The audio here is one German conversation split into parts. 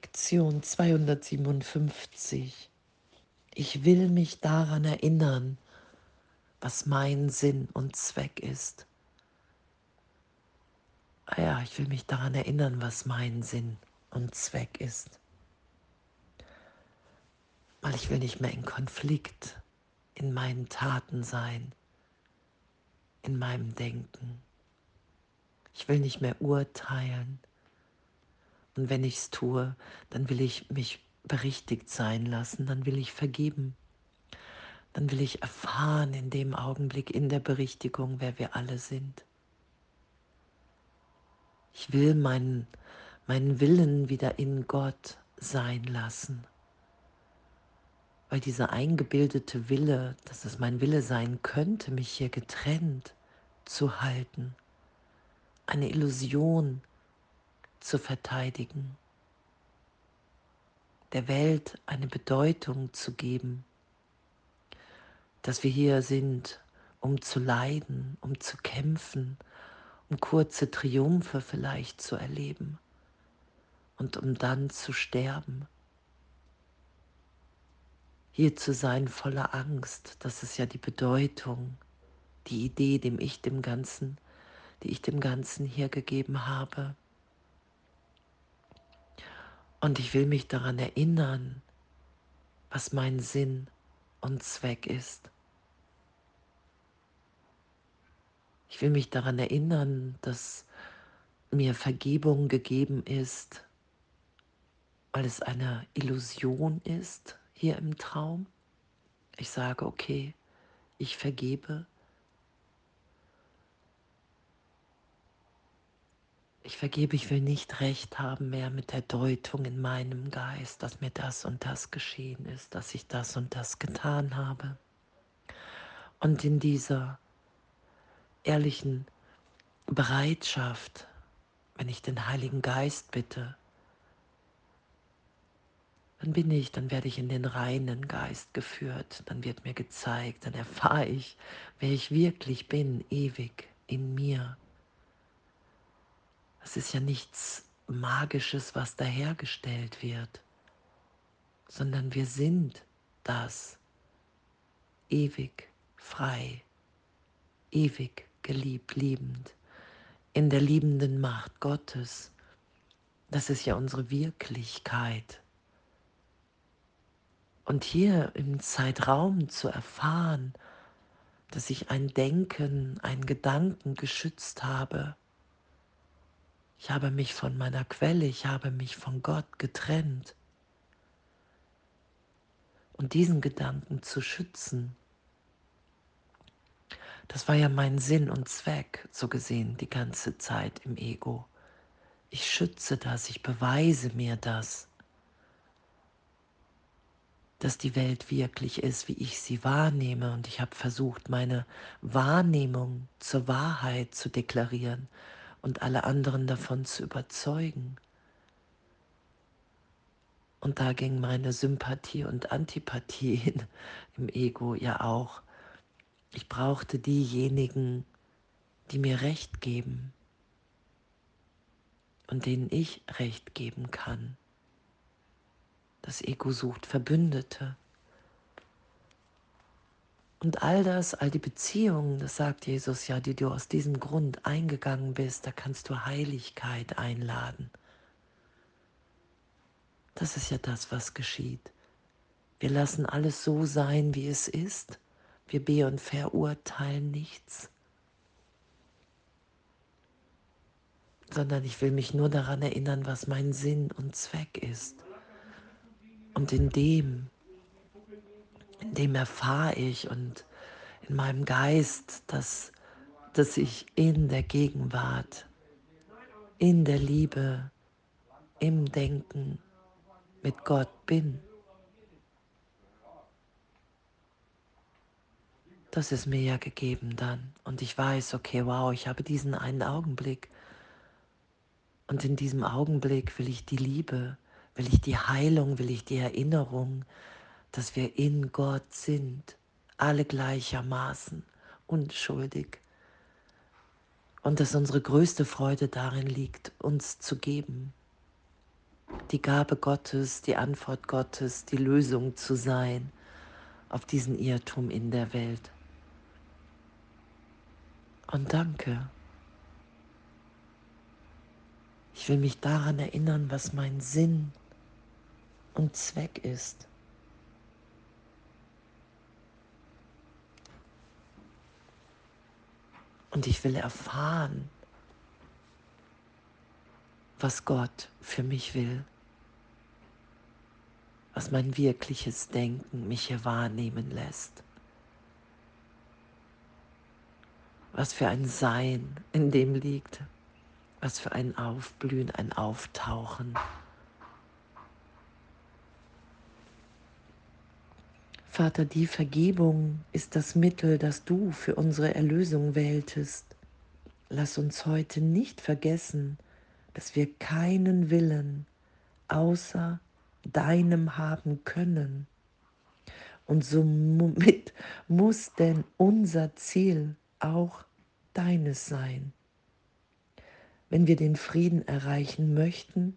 Lektion 257. Ich will mich daran erinnern, was mein Sinn und Zweck ist. Ah ja, ich will mich daran erinnern, was mein Sinn und Zweck ist. Weil ich will nicht mehr in Konflikt in meinen Taten sein, in meinem Denken. Ich will nicht mehr urteilen. Und wenn ich es tue, dann will ich mich berichtigt sein lassen, dann will ich vergeben. Dann will ich erfahren in dem Augenblick, in der Berichtigung, wer wir alle sind. Ich will meinen, meinen Willen wieder in Gott sein lassen. Weil dieser eingebildete Wille, dass es mein Wille sein könnte, mich hier getrennt zu halten, eine Illusion, zu verteidigen, der Welt eine Bedeutung zu geben, dass wir hier sind, um zu leiden, um zu kämpfen, um kurze Triumphe vielleicht zu erleben und um dann zu sterben. Hier zu sein voller Angst, das ist ja die Bedeutung, die Idee, dem ich dem Ganzen, die ich dem Ganzen hier gegeben habe. Und ich will mich daran erinnern, was mein Sinn und Zweck ist. Ich will mich daran erinnern, dass mir Vergebung gegeben ist, weil es eine Illusion ist hier im Traum. Ich sage, okay, ich vergebe Ich vergebe, ich will nicht recht haben mehr mit der Deutung in meinem Geist, dass mir das und das geschehen ist, dass ich das und das getan habe. Und in dieser ehrlichen Bereitschaft, wenn ich den Heiligen Geist bitte, dann bin ich, dann werde ich in den reinen Geist geführt, dann wird mir gezeigt, dann erfahre ich, wer ich wirklich bin, ewig in mir. Es ist ja nichts Magisches, was dahergestellt wird, sondern wir sind das ewig frei, ewig geliebt, liebend, in der liebenden Macht Gottes. Das ist ja unsere Wirklichkeit. Und hier im Zeitraum zu erfahren, dass ich ein Denken, ein Gedanken geschützt habe, ich habe mich von meiner Quelle, ich habe mich von Gott getrennt. Und diesen Gedanken zu schützen, das war ja mein Sinn und Zweck, so gesehen, die ganze Zeit im Ego. Ich schütze das, ich beweise mir das, dass die Welt wirklich ist, wie ich sie wahrnehme. Und ich habe versucht, meine Wahrnehmung zur Wahrheit zu deklarieren und alle anderen davon zu überzeugen. Und da ging meine Sympathie und Antipathie im Ego ja auch. Ich brauchte diejenigen, die mir Recht geben und denen ich Recht geben kann. Das Ego sucht Verbündete. Und all das, all die Beziehungen, das sagt Jesus ja, die du aus diesem Grund eingegangen bist, da kannst du Heiligkeit einladen. Das ist ja das, was geschieht. Wir lassen alles so sein, wie es ist. Wir be- und verurteilen nichts. Sondern ich will mich nur daran erinnern, was mein Sinn und Zweck ist. Und in dem in dem erfahre ich und in meinem Geist, dass, dass ich in der Gegenwart, in der Liebe, im Denken mit Gott bin. Das ist mir ja gegeben dann. Und ich weiß, okay, wow, ich habe diesen einen Augenblick. Und in diesem Augenblick will ich die Liebe, will ich die Heilung, will ich die Erinnerung, dass wir in Gott sind, alle gleichermaßen unschuldig. Und dass unsere größte Freude darin liegt, uns zu geben. die Gabe Gottes, die Antwort Gottes, die Lösung zu sein auf diesen Irrtum in der Welt. Und danke. Ich will mich daran erinnern, was mein Sinn und Zweck ist. Und ich will erfahren, was Gott für mich will, was mein wirkliches Denken mich hier wahrnehmen lässt, was für ein Sein in dem liegt, was für ein Aufblühen, ein Auftauchen. Vater, die Vergebung ist das Mittel, das du für unsere Erlösung wähltest. Lass uns heute nicht vergessen, dass wir keinen Willen außer deinem haben können. Und somit muss denn unser Ziel auch deines sein. Wenn wir den Frieden erreichen möchten,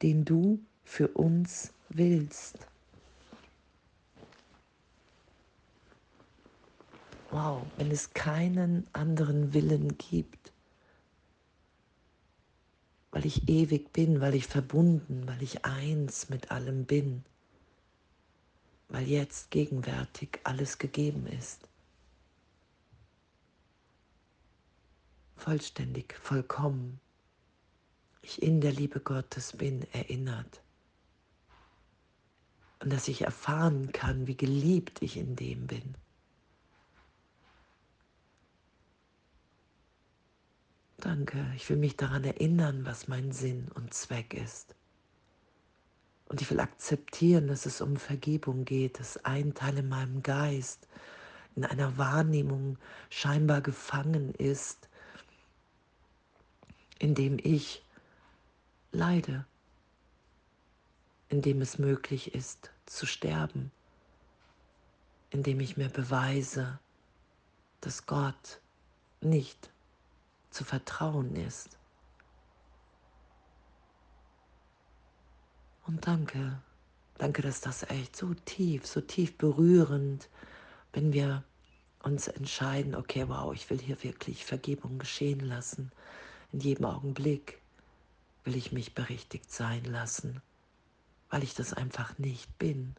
den du für uns willst. Wow, wenn es keinen anderen Willen gibt, weil ich ewig bin, weil ich verbunden, weil ich eins mit allem bin, weil jetzt gegenwärtig alles gegeben ist. Vollständig, vollkommen, ich in der Liebe Gottes bin, erinnert. Und dass ich erfahren kann, wie geliebt ich in dem bin. Danke, ich will mich daran erinnern, was mein Sinn und Zweck ist. Und ich will akzeptieren, dass es um Vergebung geht, dass ein Teil in meinem Geist in einer Wahrnehmung scheinbar gefangen ist, in dem ich leide, in dem es möglich ist zu sterben, in dem ich mir beweise, dass Gott nicht zu vertrauen ist. Und danke, danke, dass das echt so tief, so tief berührend, wenn wir uns entscheiden, okay, wow, ich will hier wirklich Vergebung geschehen lassen. In jedem Augenblick will ich mich berichtigt sein lassen, weil ich das einfach nicht bin.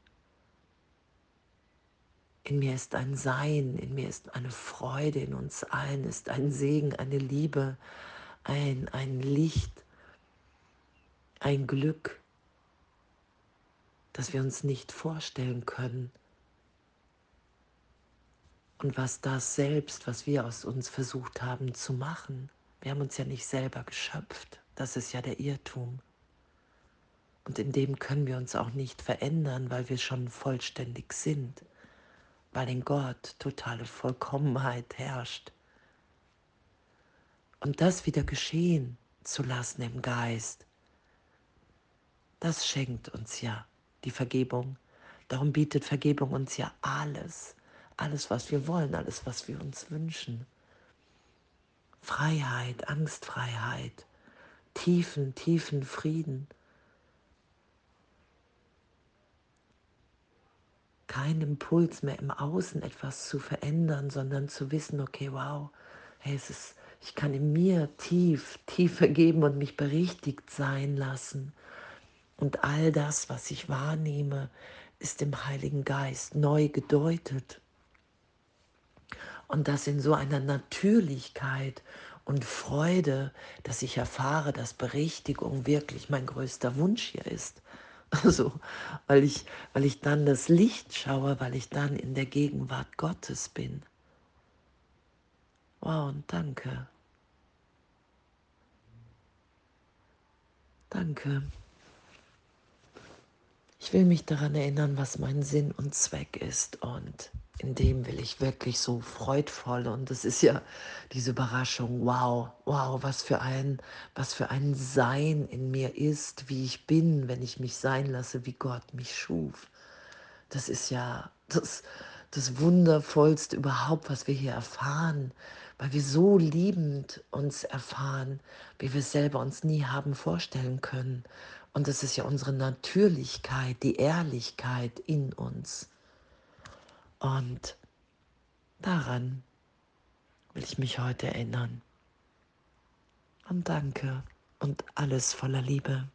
In mir ist ein Sein, in mir ist eine Freude, in uns allen ist ein Segen, eine Liebe, ein, ein Licht, ein Glück, das wir uns nicht vorstellen können. Und was das selbst, was wir aus uns versucht haben zu machen, wir haben uns ja nicht selber geschöpft, das ist ja der Irrtum. Und in dem können wir uns auch nicht verändern, weil wir schon vollständig sind weil in Gott totale Vollkommenheit herrscht. Und das wieder geschehen zu lassen im Geist, das schenkt uns ja die Vergebung. Darum bietet Vergebung uns ja alles, alles, was wir wollen, alles, was wir uns wünschen. Freiheit, Angstfreiheit, tiefen, tiefen Frieden. Kein Impuls mehr im Außen etwas zu verändern, sondern zu wissen, okay, wow, hey, es ist, ich kann in mir tief, tief vergeben und mich berichtigt sein lassen. Und all das, was ich wahrnehme, ist im Heiligen Geist neu gedeutet. Und das in so einer Natürlichkeit und Freude, dass ich erfahre, dass Berichtigung wirklich mein größter Wunsch hier ist. Also, weil ich, weil ich dann das Licht schaue, weil ich dann in der Gegenwart Gottes bin. Wow, und danke. Danke. Ich will mich daran erinnern, was mein Sinn und Zweck ist und in dem will ich wirklich so freudvoll und das ist ja diese Überraschung, wow, wow, was für ein, was für ein Sein in mir ist, wie ich bin, wenn ich mich sein lasse, wie Gott mich schuf. Das ist ja das, das Wundervollste überhaupt, was wir hier erfahren, weil wir so liebend uns erfahren, wie wir es selber uns nie haben vorstellen können. Und es ist ja unsere Natürlichkeit, die Ehrlichkeit in uns. Und daran will ich mich heute erinnern. Und danke und alles voller Liebe.